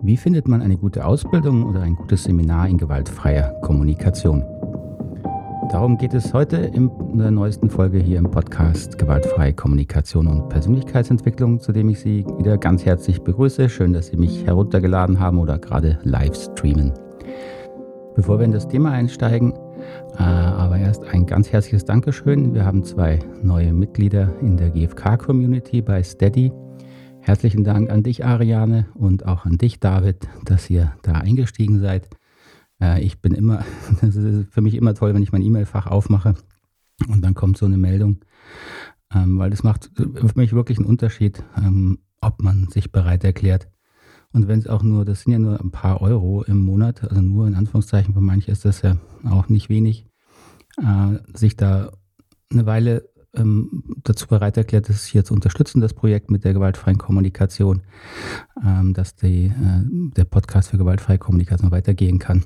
Wie findet man eine gute Ausbildung oder ein gutes Seminar in gewaltfreier Kommunikation? Darum geht es heute in der neuesten Folge hier im Podcast Gewaltfreie Kommunikation und Persönlichkeitsentwicklung, zu dem ich Sie wieder ganz herzlich begrüße. Schön, dass Sie mich heruntergeladen haben oder gerade live streamen. Bevor wir in das Thema einsteigen, äh, aber erst ein ganz herzliches Dankeschön. Wir haben zwei neue Mitglieder in der GFK-Community bei Steady. Herzlichen Dank an dich, Ariane, und auch an dich, David, dass ihr da eingestiegen seid. Äh, ich bin immer, das ist für mich immer toll, wenn ich mein E-Mail-Fach aufmache und dann kommt so eine Meldung, ähm, weil das macht für mich wirklich einen Unterschied, ähm, ob man sich bereit erklärt. Und wenn es auch nur, das sind ja nur ein paar Euro im Monat, also nur in Anführungszeichen, für manche ist das ja auch nicht wenig, äh, sich da eine Weile ähm, dazu bereit erklärt, das hier zu unterstützen, das Projekt mit der gewaltfreien Kommunikation, ähm, dass die, äh, der Podcast für gewaltfreie Kommunikation weitergehen kann.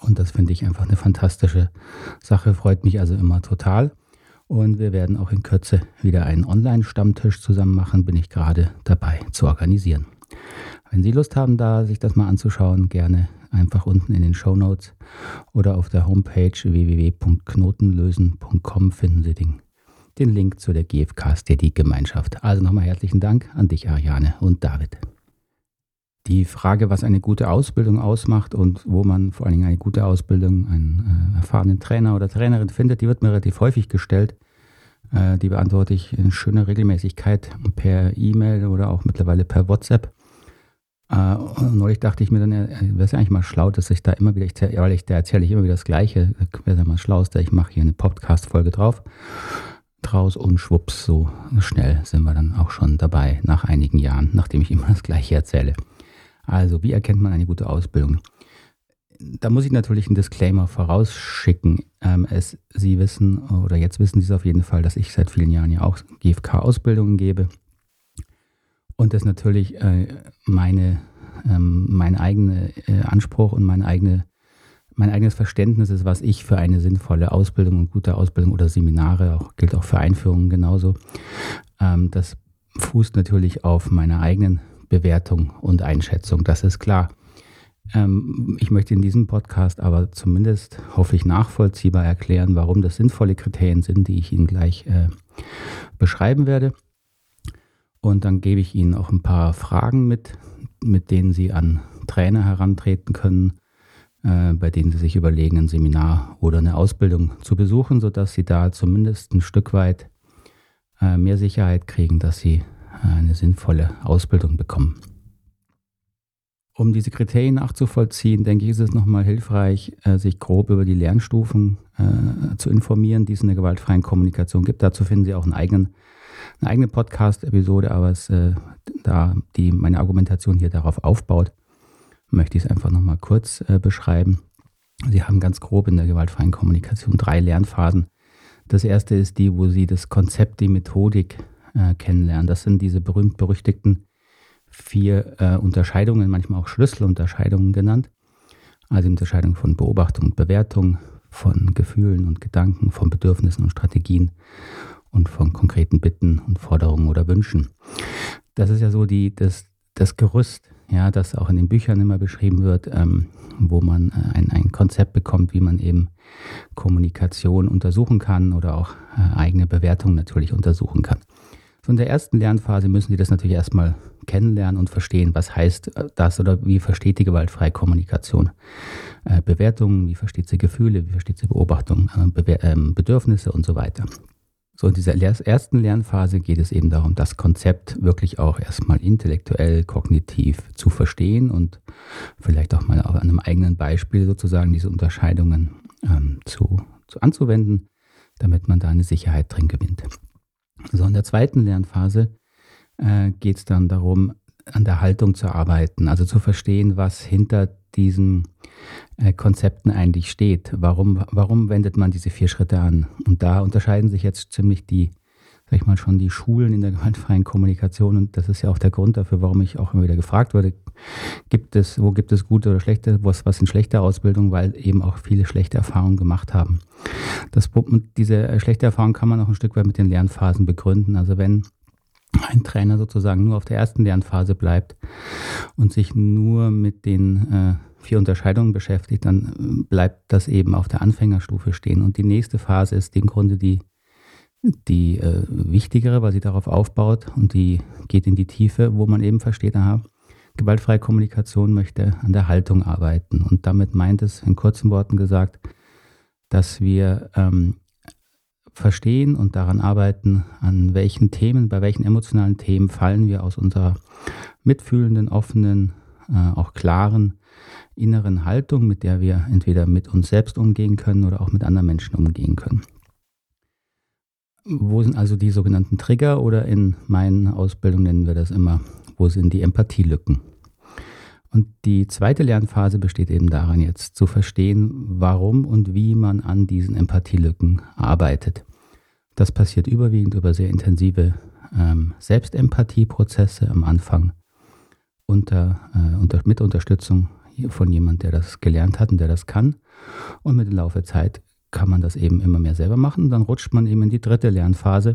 Und das finde ich einfach eine fantastische Sache, freut mich also immer total. Und wir werden auch in Kürze wieder einen Online-Stammtisch zusammen machen, bin ich gerade dabei zu organisieren. Wenn Sie Lust haben, da sich das mal anzuschauen, gerne einfach unten in den Show Notes oder auf der Homepage www.knotenlösen.com finden Sie den den Link zu der GFK Steady Gemeinschaft. Also nochmal herzlichen Dank an dich, Ariane und David. Die Frage, was eine gute Ausbildung ausmacht und wo man vor allen Dingen eine gute Ausbildung, einen äh, erfahrenen Trainer oder Trainerin findet, die wird mir relativ häufig gestellt. Äh, die beantworte ich in schöner Regelmäßigkeit per E-Mail oder auch mittlerweile per WhatsApp. Äh, neulich dachte ich mir dann, äh, wäre es eigentlich mal schlau, dass ich da immer wieder, ich, weil ich, da erzähle ich immer wieder das Gleiche, wäre es ja mal schlau, dass ich mache hier eine Podcast-Folge drauf draus und schwupps, so schnell sind wir dann auch schon dabei, nach einigen Jahren, nachdem ich immer das Gleiche erzähle. Also, wie erkennt man eine gute Ausbildung? Da muss ich natürlich einen Disclaimer vorausschicken. Ähm, es, Sie wissen, oder jetzt wissen Sie es auf jeden Fall, dass ich seit vielen Jahren ja auch GFK-Ausbildungen gebe. Und das natürlich äh, meine, ähm, mein eigener äh, Anspruch und meine eigene mein eigenes Verständnis ist, was ich für eine sinnvolle Ausbildung und gute Ausbildung oder Seminare, auch, gilt auch für Einführungen genauso, ähm, das fußt natürlich auf meiner eigenen Bewertung und Einschätzung, das ist klar. Ähm, ich möchte in diesem Podcast aber zumindest, hoffe ich, nachvollziehbar erklären, warum das sinnvolle Kriterien sind, die ich Ihnen gleich äh, beschreiben werde. Und dann gebe ich Ihnen auch ein paar Fragen mit, mit denen Sie an Trainer herantreten können bei denen sie sich überlegen, ein Seminar oder eine Ausbildung zu besuchen, sodass sie da zumindest ein Stück weit äh, mehr Sicherheit kriegen, dass sie äh, eine sinnvolle Ausbildung bekommen. Um diese Kriterien nachzuvollziehen, denke ich, ist es nochmal hilfreich, sich grob über die Lernstufen äh, zu informieren, die es in der gewaltfreien Kommunikation gibt. Dazu finden Sie auch einen eigenen, eine eigene Podcast-Episode, aber es, äh, da die meine Argumentation hier darauf aufbaut, möchte ich es einfach nochmal kurz äh, beschreiben. Sie haben ganz grob in der gewaltfreien Kommunikation drei Lernphasen. Das erste ist die, wo Sie das Konzept, die Methodik äh, kennenlernen. Das sind diese berühmt-berüchtigten vier äh, Unterscheidungen, manchmal auch Schlüsselunterscheidungen genannt. Also Unterscheidung von Beobachtung und Bewertung, von Gefühlen und Gedanken, von Bedürfnissen und Strategien und von konkreten Bitten und Forderungen oder Wünschen. Das ist ja so die, das, das Gerüst, ja, das auch in den Büchern immer beschrieben wird, ähm, wo man äh, ein, ein Konzept bekommt, wie man eben Kommunikation untersuchen kann oder auch äh, eigene Bewertungen natürlich untersuchen kann. So in der ersten Lernphase müssen Sie das natürlich erstmal kennenlernen und verstehen, was heißt äh, das oder wie versteht die gewaltfreie Kommunikation. Äh, Bewertungen, wie versteht sie Gefühle, wie versteht sie Beobachtungen, äh, Be ähm, Bedürfnisse und so weiter. So in dieser ersten Lernphase geht es eben darum, das Konzept wirklich auch erstmal intellektuell, kognitiv zu verstehen und vielleicht auch mal an einem eigenen Beispiel sozusagen diese Unterscheidungen ähm, zu, zu anzuwenden, damit man da eine Sicherheit drin gewinnt. So in der zweiten Lernphase äh, geht es dann darum, an der Haltung zu arbeiten, also zu verstehen, was hinter diesen äh, Konzepten eigentlich steht. Warum, warum wendet man diese vier Schritte an? Und da unterscheiden sich jetzt ziemlich die, sag ich mal, schon die Schulen in der gewaltfreien Kommunikation. Und das ist ja auch der Grund dafür, warum ich auch immer wieder gefragt wurde, gibt es, wo gibt es gute oder schlechte, was, was sind schlechte Ausbildungen, weil eben auch viele schlechte Erfahrungen gemacht haben. Das, diese schlechte Erfahrung kann man auch ein Stück weit mit den Lernphasen begründen. Also wenn ein Trainer sozusagen nur auf der ersten Lernphase bleibt und sich nur mit den äh, vier Unterscheidungen beschäftigt, dann bleibt das eben auf der Anfängerstufe stehen. Und die nächste Phase ist im Grunde die, die äh, wichtigere, weil sie darauf aufbaut und die geht in die Tiefe, wo man eben versteht, aha, gewaltfreie Kommunikation möchte an der Haltung arbeiten. Und damit meint es in kurzen Worten gesagt, dass wir ähm, verstehen und daran arbeiten, an welchen Themen, bei welchen emotionalen Themen fallen wir aus unserer mitfühlenden, offenen, äh, auch klaren inneren Haltung, mit der wir entweder mit uns selbst umgehen können oder auch mit anderen Menschen umgehen können. Wo sind also die sogenannten Trigger oder in meinen Ausbildungen nennen wir das immer, wo sind die Empathielücken? Und die zweite Lernphase besteht eben daran, jetzt zu verstehen, warum und wie man an diesen Empathielücken arbeitet. Das passiert überwiegend über sehr intensive ähm, Selbstempathieprozesse am Anfang unter, äh, unter, mit Unterstützung von jemand, der das gelernt hat und der das kann. Und mit dem Laufe der Zeit kann man das eben immer mehr selber machen. Dann rutscht man eben in die dritte Lernphase,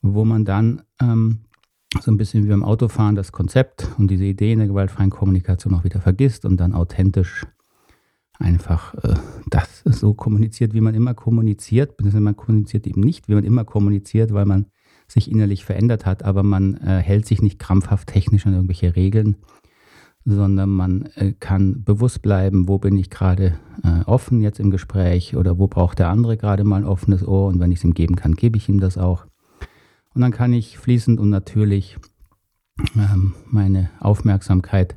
wo man dann ähm, so ein bisschen wie beim Autofahren das Konzept und diese Idee in der gewaltfreien Kommunikation auch wieder vergisst und dann authentisch einfach äh, das so kommuniziert, wie man immer kommuniziert. Man kommuniziert eben nicht, wie man immer kommuniziert, weil man sich innerlich verändert hat, aber man äh, hält sich nicht krampfhaft technisch an irgendwelche Regeln, sondern man äh, kann bewusst bleiben, wo bin ich gerade äh, offen jetzt im Gespräch oder wo braucht der andere gerade mal ein offenes Ohr und wenn ich es ihm geben kann, gebe ich ihm das auch. Und dann kann ich fließend und natürlich ähm, meine Aufmerksamkeit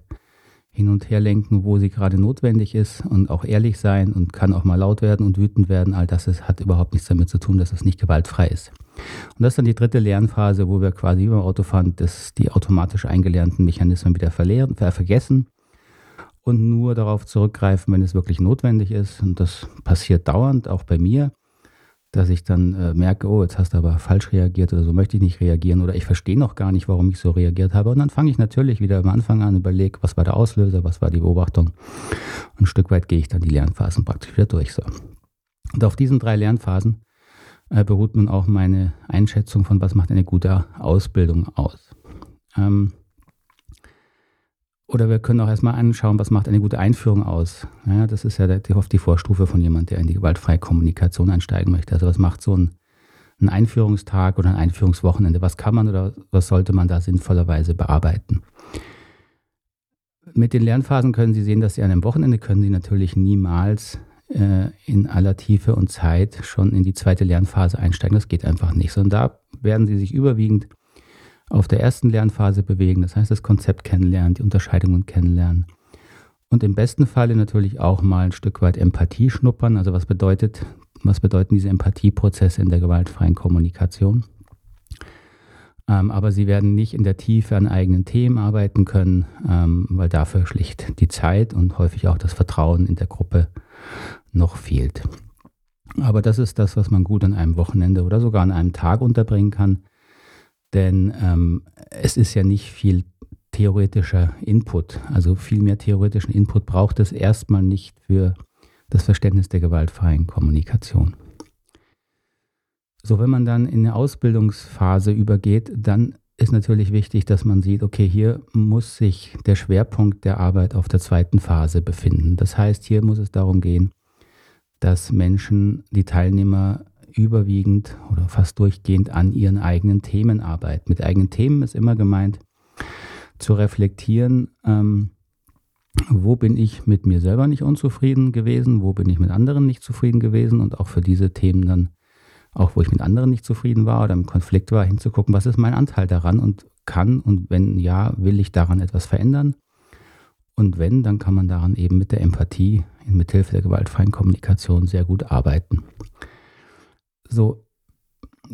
hin und her lenken, wo sie gerade notwendig ist und auch ehrlich sein und kann auch mal laut werden und wütend werden. All das ist, hat überhaupt nichts damit zu tun, dass es nicht gewaltfrei ist. Und das ist dann die dritte Lernphase, wo wir quasi beim Autofahren das, die automatisch eingelernten Mechanismen wieder verlehren, vergessen und nur darauf zurückgreifen, wenn es wirklich notwendig ist. Und das passiert dauernd, auch bei mir dass ich dann äh, merke, oh, jetzt hast du aber falsch reagiert oder so möchte ich nicht reagieren oder ich verstehe noch gar nicht, warum ich so reagiert habe. Und dann fange ich natürlich wieder am Anfang an, überlege, was war der Auslöser, was war die Beobachtung. Und ein Stück weit gehe ich dann die Lernphasen praktisch wieder durch. So. Und auf diesen drei Lernphasen äh, beruht nun auch meine Einschätzung von, was macht eine gute Ausbildung aus. Ähm, oder wir können auch erstmal anschauen, was macht eine gute Einführung aus. Ja, das ist ja oft die Vorstufe von jemand, der in die gewaltfreie Kommunikation einsteigen möchte. Also was macht so ein, ein Einführungstag oder ein Einführungswochenende? Was kann man oder was sollte man da sinnvollerweise bearbeiten? Mit den Lernphasen können Sie sehen, dass Sie an einem Wochenende können Sie natürlich niemals äh, in aller Tiefe und Zeit schon in die zweite Lernphase einsteigen. Das geht einfach nicht. Sondern da werden Sie sich überwiegend auf der ersten Lernphase bewegen, das heißt das Konzept kennenlernen, die Unterscheidungen kennenlernen. Und im besten Falle natürlich auch mal ein Stück weit Empathie schnuppern. Also was bedeutet, was bedeuten diese Empathieprozesse in der gewaltfreien Kommunikation? Ähm, aber sie werden nicht in der Tiefe an eigenen Themen arbeiten können, ähm, weil dafür schlicht die Zeit und häufig auch das Vertrauen in der Gruppe noch fehlt. Aber das ist das, was man gut an einem Wochenende oder sogar an einem Tag unterbringen kann. Denn ähm, es ist ja nicht viel theoretischer Input. Also viel mehr theoretischen Input braucht es erstmal nicht für das Verständnis der gewaltfreien Kommunikation. So, wenn man dann in eine Ausbildungsphase übergeht, dann ist natürlich wichtig, dass man sieht, okay, hier muss sich der Schwerpunkt der Arbeit auf der zweiten Phase befinden. Das heißt, hier muss es darum gehen, dass Menschen, die Teilnehmer überwiegend oder fast durchgehend an ihren eigenen Themen arbeiten. Mit eigenen Themen ist immer gemeint, zu reflektieren, ähm, wo bin ich mit mir selber nicht unzufrieden gewesen, wo bin ich mit anderen nicht zufrieden gewesen und auch für diese Themen dann, auch wo ich mit anderen nicht zufrieden war oder im Konflikt war, hinzugucken, was ist mein Anteil daran und kann und wenn ja, will ich daran etwas verändern. Und wenn, dann kann man daran eben mit der Empathie, mit Hilfe der gewaltfreien Kommunikation sehr gut arbeiten. So,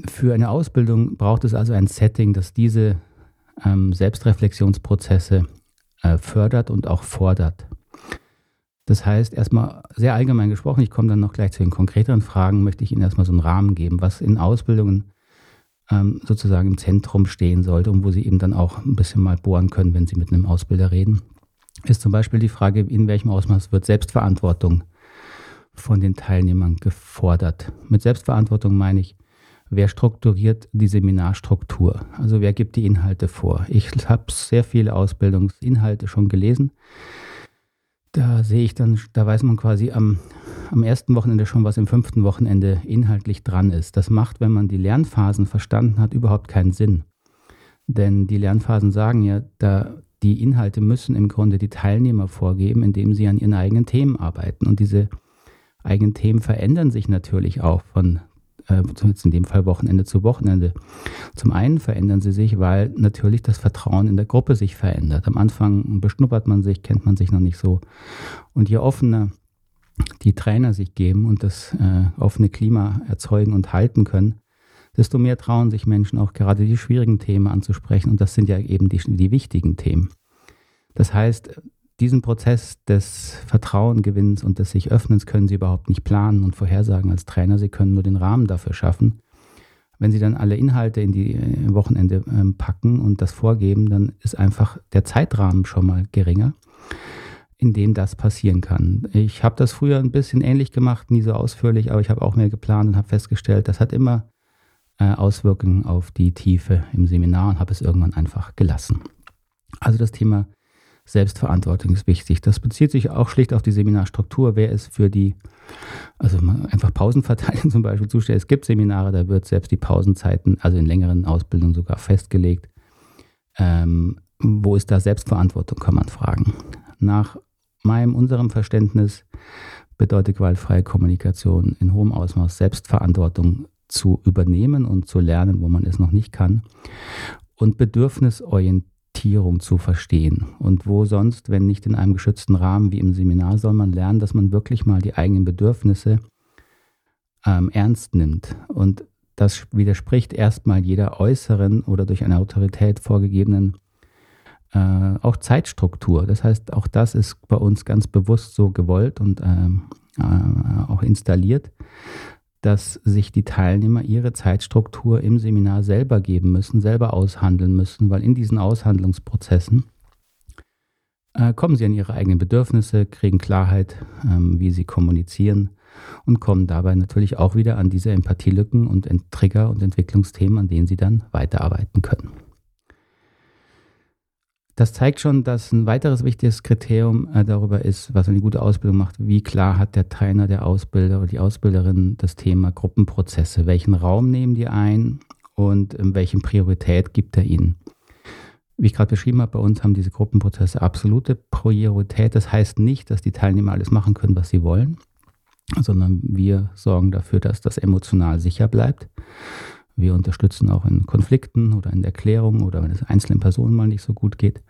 für eine Ausbildung braucht es also ein Setting, das diese ähm, Selbstreflexionsprozesse äh, fördert und auch fordert. Das heißt, erstmal sehr allgemein gesprochen, ich komme dann noch gleich zu den konkreteren Fragen, möchte ich Ihnen erstmal so einen Rahmen geben, was in Ausbildungen ähm, sozusagen im Zentrum stehen sollte und wo Sie eben dann auch ein bisschen mal bohren können, wenn Sie mit einem Ausbilder reden, ist zum Beispiel die Frage, in welchem Ausmaß wird Selbstverantwortung von den Teilnehmern gefordert. Mit Selbstverantwortung meine ich, wer strukturiert die Seminarstruktur? Also wer gibt die Inhalte vor? Ich habe sehr viele Ausbildungsinhalte schon gelesen. Da sehe ich dann, da weiß man quasi am, am ersten Wochenende schon, was im fünften Wochenende inhaltlich dran ist. Das macht, wenn man die Lernphasen verstanden hat, überhaupt keinen Sinn. Denn die Lernphasen sagen ja, da die Inhalte müssen im Grunde die Teilnehmer vorgeben, indem sie an ihren eigenen Themen arbeiten. Und diese eigenen Themen verändern sich natürlich auch von äh, in dem Fall Wochenende zu Wochenende. Zum einen verändern sie sich, weil natürlich das Vertrauen in der Gruppe sich verändert. Am Anfang beschnuppert man sich, kennt man sich noch nicht so. Und je offener die Trainer sich geben und das äh, offene Klima erzeugen und halten können, desto mehr trauen sich Menschen auch gerade die schwierigen Themen anzusprechen. Und das sind ja eben die, die wichtigen Themen. Das heißt, diesen Prozess des Vertrauengewinns und des sich Öffnens können Sie überhaupt nicht planen und vorhersagen als Trainer. Sie können nur den Rahmen dafür schaffen. Wenn Sie dann alle Inhalte in die äh, Wochenende ähm, packen und das vorgeben, dann ist einfach der Zeitrahmen schon mal geringer, in dem das passieren kann. Ich habe das früher ein bisschen ähnlich gemacht, nie so ausführlich, aber ich habe auch mehr geplant und habe festgestellt, das hat immer äh, Auswirkungen auf die Tiefe im Seminar und habe es irgendwann einfach gelassen. Also das Thema Selbstverantwortung ist wichtig. Das bezieht sich auch schlicht auf die Seminarstruktur. Wer ist für die, also einfach Pausenverteilung zum Beispiel zuständig? Es gibt Seminare, da wird selbst die Pausenzeiten, also in längeren Ausbildungen sogar festgelegt. Ähm, wo ist da Selbstverantwortung, kann man fragen. Nach meinem, unserem Verständnis bedeutet gewaltfreie Kommunikation in hohem Ausmaß Selbstverantwortung zu übernehmen und zu lernen, wo man es noch nicht kann. Und bedürfnisorientiert Orientierung zu verstehen. Und wo sonst, wenn nicht in einem geschützten Rahmen wie im Seminar, soll man lernen, dass man wirklich mal die eigenen Bedürfnisse ähm, ernst nimmt. Und das widerspricht erstmal jeder äußeren oder durch eine Autorität vorgegebenen äh, auch Zeitstruktur. Das heißt, auch das ist bei uns ganz bewusst so gewollt und ähm, äh, auch installiert, dass sich die Teilnehmer ihre Zeitstruktur im Seminar selber geben müssen, selber aushandeln müssen, weil in diesen Aushandlungsprozessen äh, kommen sie an ihre eigenen Bedürfnisse, kriegen Klarheit, ähm, wie sie kommunizieren und kommen dabei natürlich auch wieder an diese Empathielücken und Trigger und Entwicklungsthemen, an denen sie dann weiterarbeiten können. Das zeigt schon, dass ein weiteres wichtiges Kriterium äh, darüber ist, was eine gute Ausbildung macht, wie klar hat der Trainer, der Ausbilder oder die Ausbilderin das Thema Gruppenprozesse, welchen Raum nehmen die ein und in welchen Priorität gibt er ihnen. Wie ich gerade beschrieben habe, bei uns haben diese Gruppenprozesse absolute Priorität. Das heißt nicht, dass die Teilnehmer alles machen können, was sie wollen, sondern wir sorgen dafür, dass das emotional sicher bleibt. Wir unterstützen auch in Konflikten oder in der Klärung oder wenn es einzelnen Personen mal nicht so gut geht.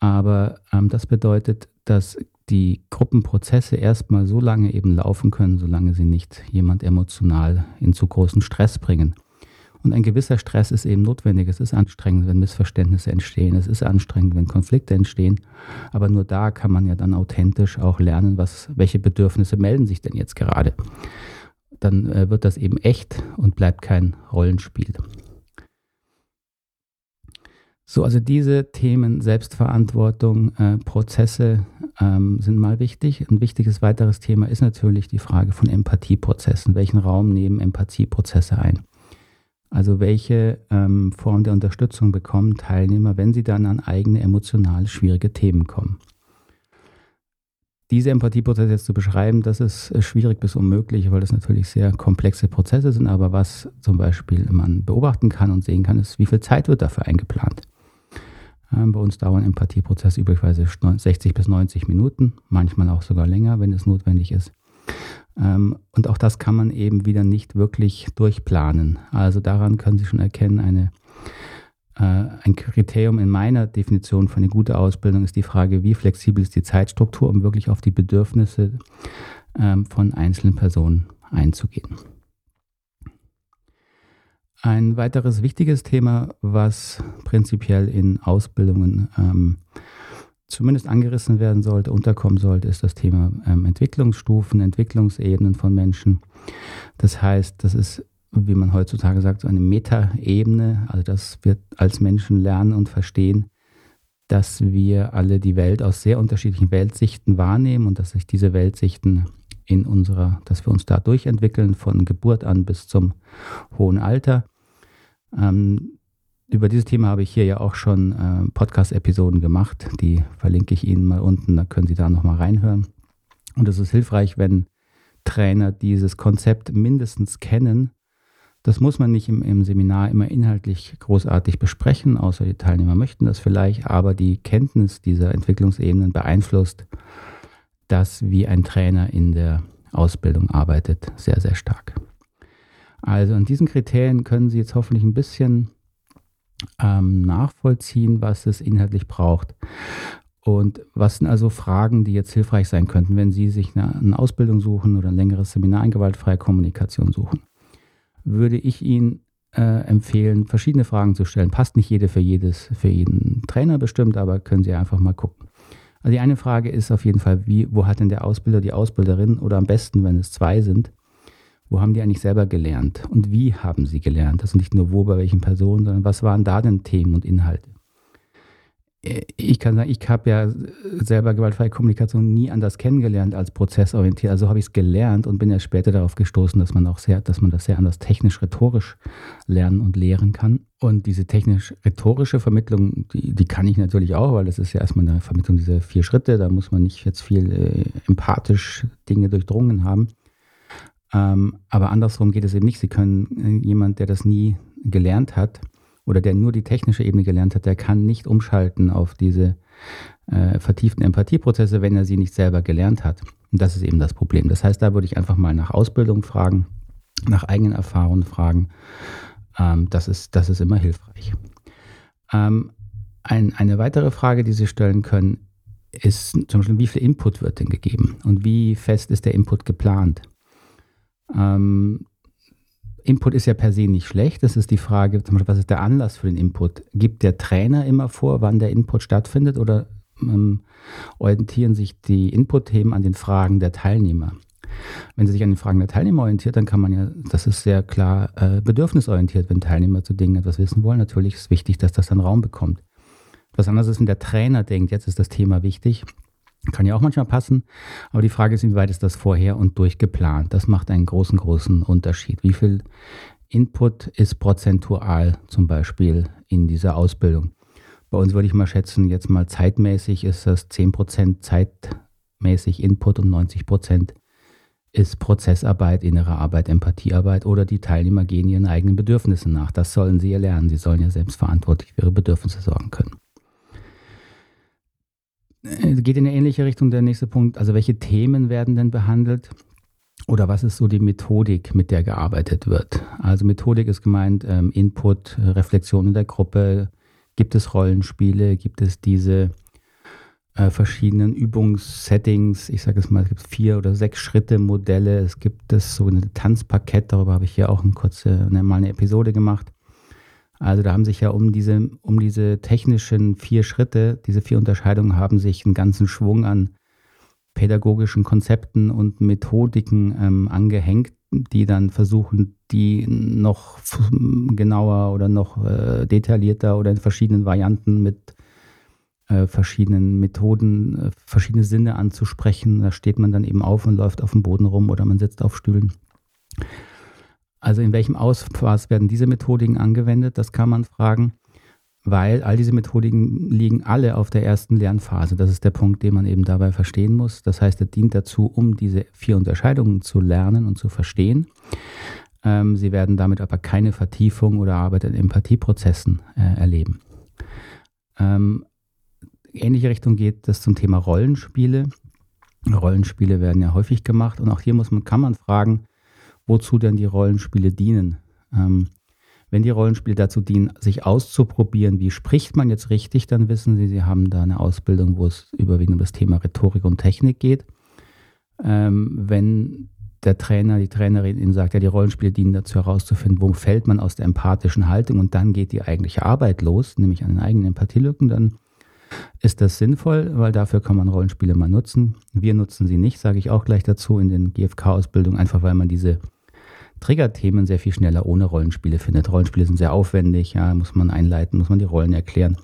Aber ähm, das bedeutet, dass die Gruppenprozesse erstmal so lange eben laufen können, solange sie nicht jemand emotional in zu großen Stress bringen. Und ein gewisser Stress ist eben notwendig. Es ist anstrengend, wenn Missverständnisse entstehen. Es ist anstrengend, wenn Konflikte entstehen. Aber nur da kann man ja dann authentisch auch lernen, was, welche Bedürfnisse melden sich denn jetzt gerade dann äh, wird das eben echt und bleibt kein Rollenspiel. So, also diese Themen Selbstverantwortung, äh, Prozesse ähm, sind mal wichtig. Ein wichtiges weiteres Thema ist natürlich die Frage von Empathieprozessen. Welchen Raum nehmen Empathieprozesse ein? Also welche ähm, Form der Unterstützung bekommen Teilnehmer, wenn sie dann an eigene emotional schwierige Themen kommen? Diese Empathieprozesse jetzt zu beschreiben, das ist äh, schwierig bis unmöglich, weil das natürlich sehr komplexe Prozesse sind. Aber was zum Beispiel man beobachten kann und sehen kann, ist, wie viel Zeit wird dafür eingeplant. Ähm, bei uns dauern Empathieprozesse üblicherweise 60 bis 90 Minuten, manchmal auch sogar länger, wenn es notwendig ist. Ähm, und auch das kann man eben wieder nicht wirklich durchplanen. Also daran können Sie schon erkennen, eine ein Kriterium in meiner Definition für eine gute Ausbildung ist die Frage, wie flexibel ist die Zeitstruktur, um wirklich auf die Bedürfnisse ähm, von einzelnen Personen einzugehen. Ein weiteres wichtiges Thema, was prinzipiell in Ausbildungen ähm, zumindest angerissen werden sollte, unterkommen sollte, ist das Thema ähm, Entwicklungsstufen, Entwicklungsebenen von Menschen. Das heißt, das ist wie man heutzutage sagt, so eine Metaebene, also dass wir als Menschen lernen und verstehen, dass wir alle die Welt aus sehr unterschiedlichen Weltsichten wahrnehmen und dass sich diese Weltsichten in unserer, dass wir uns da durchentwickeln von Geburt an bis zum hohen Alter. Ähm, über dieses Thema habe ich hier ja auch schon äh, Podcast-Episoden gemacht. Die verlinke ich Ihnen mal unten, da können Sie da nochmal reinhören. Und es ist hilfreich, wenn Trainer dieses Konzept mindestens kennen. Das muss man nicht im, im, Seminar immer inhaltlich großartig besprechen, außer die Teilnehmer möchten das vielleicht, aber die Kenntnis dieser Entwicklungsebenen beeinflusst das, wie ein Trainer in der Ausbildung arbeitet, sehr, sehr stark. Also an diesen Kriterien können Sie jetzt hoffentlich ein bisschen ähm, nachvollziehen, was es inhaltlich braucht. Und was sind also Fragen, die jetzt hilfreich sein könnten, wenn Sie sich eine, eine Ausbildung suchen oder ein längeres Seminar in gewaltfreier Kommunikation suchen? Würde ich Ihnen äh, empfehlen, verschiedene Fragen zu stellen. Passt nicht jede für jedes, für jeden Trainer bestimmt, aber können Sie einfach mal gucken. Also die eine Frage ist auf jeden Fall, wie, wo hat denn der Ausbilder, die Ausbilderin oder am besten, wenn es zwei sind, wo haben die eigentlich selber gelernt und wie haben sie gelernt? Also nicht nur wo, bei welchen Personen, sondern was waren da denn Themen und Inhalte? Ich kann sagen, ich habe ja selber gewaltfreie Kommunikation nie anders kennengelernt als prozessorientiert. Also habe ich es gelernt und bin ja später darauf gestoßen, dass man auch sehr, dass man das sehr anders technisch-rhetorisch lernen und lehren kann. Und diese technisch-rhetorische Vermittlung, die, die kann ich natürlich auch, weil das ist ja erstmal eine Vermittlung dieser vier Schritte. Da muss man nicht jetzt viel äh, empathisch Dinge durchdrungen haben. Ähm, aber andersrum geht es eben nicht. Sie können äh, jemand, der das nie gelernt hat, oder der nur die technische Ebene gelernt hat, der kann nicht umschalten auf diese äh, vertieften Empathieprozesse, wenn er sie nicht selber gelernt hat. Und das ist eben das Problem. Das heißt, da würde ich einfach mal nach Ausbildung fragen, nach eigenen Erfahrungen fragen. Ähm, das, ist, das ist immer hilfreich. Ähm, ein, eine weitere Frage, die Sie stellen können, ist zum Beispiel, wie viel Input wird denn gegeben und wie fest ist der Input geplant? Ähm, Input ist ja per se nicht schlecht. Das ist die Frage, zum Beispiel, was ist der Anlass für den Input? Gibt der Trainer immer vor, wann der Input stattfindet oder ähm, orientieren sich die Input-Themen an den Fragen der Teilnehmer? Wenn Sie sich an den Fragen der Teilnehmer orientiert, dann kann man ja, das ist sehr klar äh, bedürfnisorientiert, wenn Teilnehmer zu Dingen etwas wissen wollen. Natürlich ist es wichtig, dass das dann Raum bekommt. Was anderes ist, wenn der Trainer denkt, jetzt ist das Thema wichtig, kann ja auch manchmal passen, aber die Frage ist, inwieweit ist das vorher und durchgeplant? Das macht einen großen, großen Unterschied. Wie viel Input ist prozentual zum Beispiel in dieser Ausbildung? Bei uns würde ich mal schätzen, jetzt mal zeitmäßig ist das 10% zeitmäßig Input und 90% ist Prozessarbeit, innere Arbeit, Empathiearbeit oder die Teilnehmer gehen ihren eigenen Bedürfnissen nach. Das sollen sie ja lernen. Sie sollen ja selbstverantwortlich für ihre Bedürfnisse sorgen können. Äh, geht in eine ähnliche Richtung der nächste Punkt. Also welche Themen werden denn behandelt? Oder was ist so die Methodik, mit der gearbeitet wird? Also Methodik ist gemeint ähm, Input, Reflexion in der Gruppe. Gibt es Rollenspiele? Gibt es diese äh, verschiedenen Übungssettings? Ich sage es mal, es gibt vier oder sechs Schritte Modelle. Es gibt das sogenannte Tanzparkett. Darüber habe ich hier auch eine kurze, eine, mal eine Episode gemacht. Also da haben sich ja um diese, um diese technischen vier Schritte, diese vier Unterscheidungen haben sich einen ganzen Schwung an pädagogischen Konzepten und Methodiken ähm, angehängt, die dann versuchen, die noch genauer oder noch äh, detaillierter oder in verschiedenen Varianten mit äh, verschiedenen Methoden, äh, verschiedene Sinne anzusprechen. Da steht man dann eben auf und läuft auf dem Boden rum oder man sitzt auf Stühlen. Also in welchem Ausmaß werden diese Methodiken angewendet? Das kann man fragen, weil all diese Methodiken liegen alle auf der ersten Lernphase. Das ist der Punkt, den man eben dabei verstehen muss. Das heißt, er dient dazu, um diese vier Unterscheidungen zu lernen und zu verstehen. Ähm, sie werden damit aber keine Vertiefung oder Arbeit in Empathieprozessen äh, erleben. Ähm, ähnliche Richtung geht das zum Thema Rollenspiele. Rollenspiele werden ja häufig gemacht und auch hier muss man, kann man fragen, wozu denn die Rollenspiele dienen. Ähm, wenn die Rollenspiele dazu dienen, sich auszuprobieren, wie spricht man jetzt richtig, dann wissen Sie, Sie haben da eine Ausbildung, wo es überwiegend um das Thema Rhetorik und Technik geht. Ähm, wenn der Trainer, die Trainerin Ihnen sagt, ja, die Rollenspiele dienen dazu herauszufinden, wo fällt man aus der empathischen Haltung und dann geht die eigentliche Arbeit los, nämlich an den eigenen Empathielücken, dann ist das sinnvoll, weil dafür kann man Rollenspiele mal nutzen. Wir nutzen sie nicht, sage ich auch gleich dazu in den GFK-Ausbildungen, einfach weil man diese Triggerthemen sehr viel schneller ohne Rollenspiele findet. Rollenspiele sind sehr aufwendig, ja, muss man einleiten, muss man die Rollen erklären.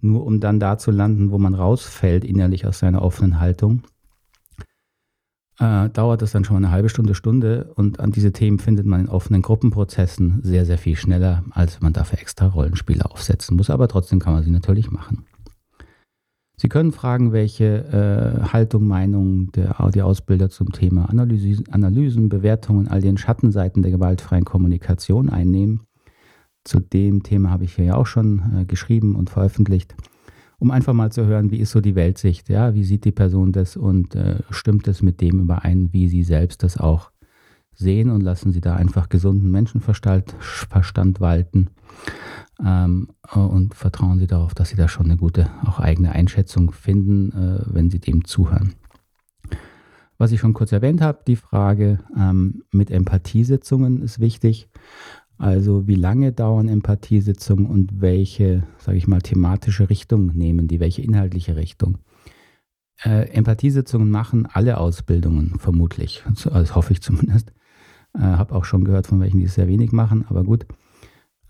Nur um dann da zu landen, wo man rausfällt innerlich aus seiner offenen Haltung. äh, dauert das dann schon eine halbe Stunde, Stunde und an diese Themen findet man in offenen Gruppenprozessen sehr, sehr viel schneller, als man dafür extra Rollenspiele aufsetzen muss. Aber trotzdem kann man sie natürlich machen. Sie können fragen, welche äh, Haltung, Meinung der Audioausbilder zum Thema Analyse, Analysen, Bewertungen, all den Schattenseiten der gewaltfreien Kommunikation einnehmen. Zu dem Thema habe ich hier ja auch schon äh, geschrieben und veröffentlicht, um einfach mal zu hören, wie ist so die Weltsicht, ja, wie sieht die Person das und äh, stimmt es mit dem überein, wie sie selbst das auch sehen und lassen sie da einfach gesunden Menschenverstand Verstand walten ähm, und vertrauen Sie darauf, dass Sie da schon eine gute, auch eigene Einschätzung finden, äh, wenn Sie dem zuhören. Was ich schon kurz erwähnt habe, die Frage ähm, mit Empathiesitzungen ist wichtig. Also wie lange dauern Empathiesitzungen und welche, sage ich mal, thematische Richtung nehmen die, welche inhaltliche Richtung? Äh, Empathiesitzungen machen alle Ausbildungen vermutlich, also, das hoffe ich zumindest. Äh, habe auch schon gehört von welchen, die es sehr wenig machen, aber gut.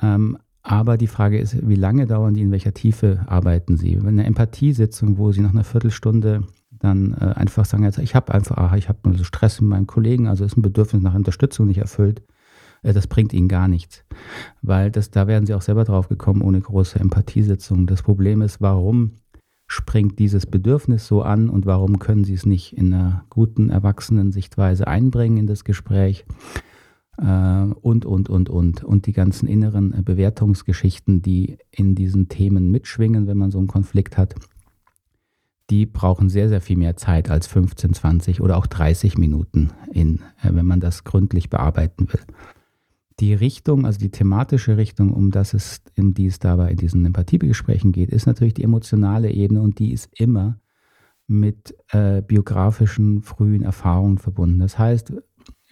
Ähm, aber die Frage ist, wie lange dauern die, in welcher Tiefe arbeiten sie? Wenn eine Empathiesitzung, wo sie nach einer Viertelstunde dann äh, einfach sagen, jetzt, ich habe einfach, aha, ich habe nur so Stress mit meinem Kollegen, also ist ein Bedürfnis nach Unterstützung nicht erfüllt, äh, das bringt ihnen gar nichts. Weil das, da werden sie auch selber drauf gekommen, ohne große Empathiesitzung. Das Problem ist, warum springt dieses Bedürfnis so an und warum können sie es nicht in einer guten, erwachsenen Sichtweise einbringen in das Gespräch? Äh, und, und, und, und. Und die ganzen inneren Bewertungsgeschichten, die in diesen Themen mitschwingen, wenn man so einen Konflikt hat, die brauchen sehr, sehr viel mehr Zeit als 15, 20 oder auch 30 Minuten, in, äh, wenn man das gründlich bearbeiten will. Die Richtung, also die thematische Richtung, um das es, in die es dabei in diesen Empathiegesprächen geht, ist natürlich die emotionale Ebene und die ist immer mit äh, biografischen frühen Erfahrungen verbunden. Das heißt,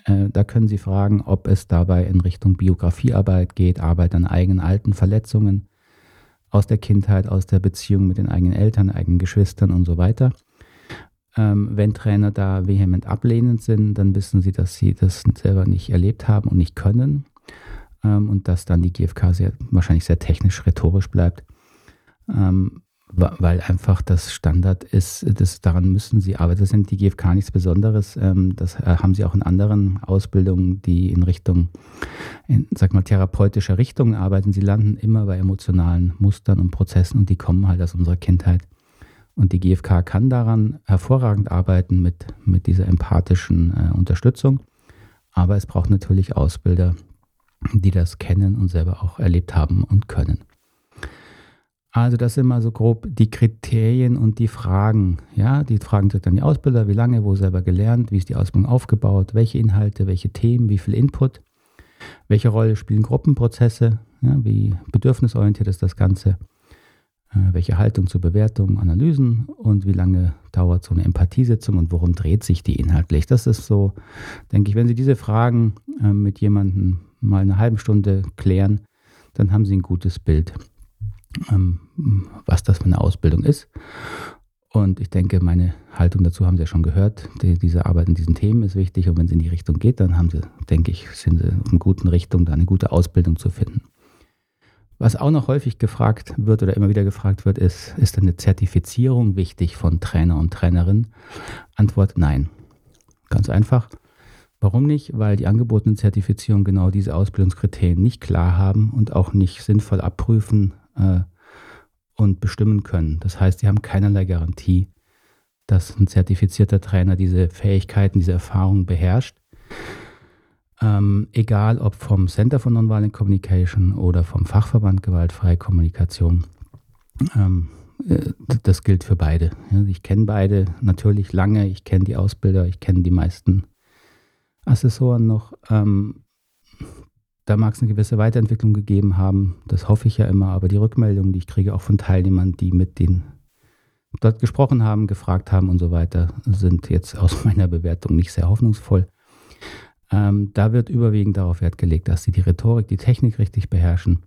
äh, da können Sie fragen, ob es dabei in Richtung Biografiearbeit geht, Arbeit an eigenen alten Verletzungen aus der Kindheit, aus der Beziehung mit den eigenen Eltern, eigenen Geschwistern und so weiter. Ähm, wenn Trainer da vehement ablehnend sind, dann wissen Sie, dass Sie das selber nicht erlebt haben und nicht können ähm, und dass dann die GfK sehr, wahrscheinlich sehr technisch, rhetorisch bleibt. Ähm, weil einfach das Standard ist, das, daran müssen sie arbeiten. Das sind die GfK nichts Besonderes. Ähm, das äh, haben sie auch in anderen Ausbildungen, die in Richtung, in, sag mal, therapeutischer Richtung arbeiten. Sie landen immer bei emotionalen Mustern und Prozessen und die kommen halt aus unserer Kindheit. Und die GfK kann daran hervorragend arbeiten mit, mit dieser empathischen äh, Unterstützung. Aber es braucht natürlich Ausbilder, die das kennen und selber auch erlebt haben und können. Also das sind mal so grob die Kriterien und die Fragen. Ja, die Fragen sind dann die Ausbilder, wie lange, wo selber gelernt, wie ist die Ausbildung aufgebaut, welche Inhalte, welche Themen, wie viel Input, welche Rolle spielen Gruppenprozesse, ja, wie bedürfnisorientiert ist das Ganze, äh, welche Haltung zur Bewertung, Analysen und wie lange dauert so eine Empathiesitzung und worum dreht sich die inhaltlich. Das ist so, denke ich, wenn Sie diese Fragen äh, mit jemandem mal eine halbe Stunde klären, dann haben Sie ein gutes Bild ähm, was das für eine Ausbildung ist. Und ich denke, meine Haltung dazu haben Sie ja schon gehört. Die, diese Arbeit in diesen Themen ist wichtig. Und wenn Sie in die Richtung geht, dann haben Sie, denke ich, sind Sie einer guten Richtung, da eine gute Ausbildung zu finden. Was auch noch häufig gefragt wird oder immer wieder gefragt wird, ist, ist eine Zertifizierung wichtig von Trainer und Trainerinnen? Antwort nein. Ganz einfach. Warum nicht? Weil die angebotenen Zertifizierungen genau diese Ausbildungskriterien nicht klar haben und auch nicht sinnvoll abprüfen äh, und bestimmen können. Das heißt, sie haben keinerlei Garantie, dass ein zertifizierter Trainer diese Fähigkeiten, diese Erfahrungen beherrscht. Ähm, egal ob vom Center for Nonviolent Communication oder vom Fachverband Gewaltfreie Kommunikation. Ähm, äh, das gilt für beide. Ich kenne beide natürlich lange, ich kenne die Ausbilder, ich kenne die meisten Assessoren noch. Ähm, da mag es eine gewisse Weiterentwicklung gegeben haben. Das hoffe ich ja immer. Aber die Rückmeldungen, die ich kriege, auch von Teilnehmern, die mit denen dort gesprochen haben, gefragt haben und so weiter, sind jetzt aus meiner Bewertung nicht sehr hoffnungsvoll. Ähm, da wird überwiegend darauf Wert gelegt, dass sie die Rhetorik, die Technik richtig beherrschen.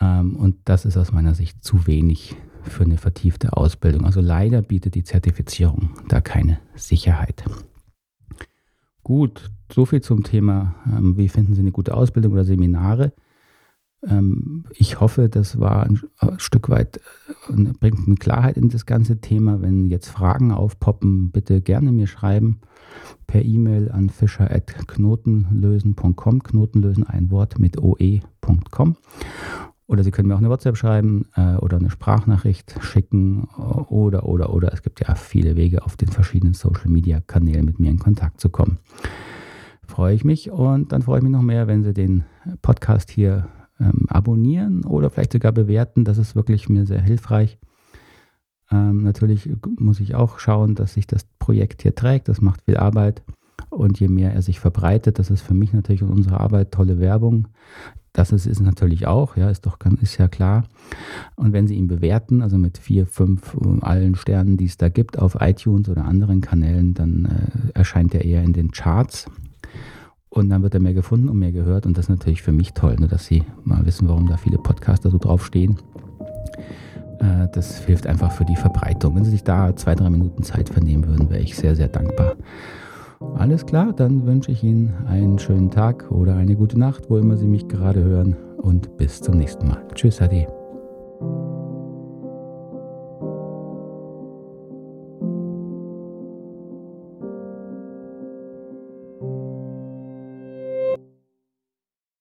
Ähm, und das ist aus meiner Sicht zu wenig für eine vertiefte Ausbildung. Also leider bietet die Zertifizierung da keine Sicherheit. Gut, so viel zum Thema, ähm, wie finden Sie eine gute Ausbildung oder Seminare. Ähm, ich hoffe, das war ein, ein Stück weit, äh, bringt eine Klarheit in das ganze Thema. Wenn jetzt Fragen aufpoppen, bitte gerne mir schreiben per E-Mail an fischer.knotenlösen.com, Knotenlösen ein Wort mit oe.com. Oder Sie können mir auch eine WhatsApp schreiben äh, oder eine Sprachnachricht schicken oder, oder, oder. Es gibt ja viele Wege auf den verschiedenen Social-Media-Kanälen mit mir in Kontakt zu kommen. Freue ich mich und dann freue ich mich noch mehr, wenn Sie den Podcast hier ähm, abonnieren oder vielleicht sogar bewerten. Das ist wirklich mir sehr hilfreich. Ähm, natürlich muss ich auch schauen, dass sich das Projekt hier trägt. Das macht viel Arbeit. Und je mehr er sich verbreitet, das ist für mich natürlich und unsere Arbeit tolle Werbung. Das ist es natürlich auch, ja, ist doch ist ja klar. Und wenn Sie ihn bewerten, also mit vier, fünf allen Sternen, die es da gibt auf iTunes oder anderen Kanälen, dann äh, erscheint er eher in den Charts. Und dann wird er mehr gefunden und mehr gehört. Und das ist natürlich für mich toll, ne, dass Sie mal wissen, warum da viele Podcaster so draufstehen. Äh, das hilft einfach für die Verbreitung. Wenn Sie sich da zwei, drei Minuten Zeit vernehmen würden, wäre ich sehr, sehr dankbar. Alles klar, dann wünsche ich Ihnen einen schönen Tag oder eine gute Nacht, wo immer Sie mich gerade hören und bis zum nächsten Mal. Tschüss, Ade.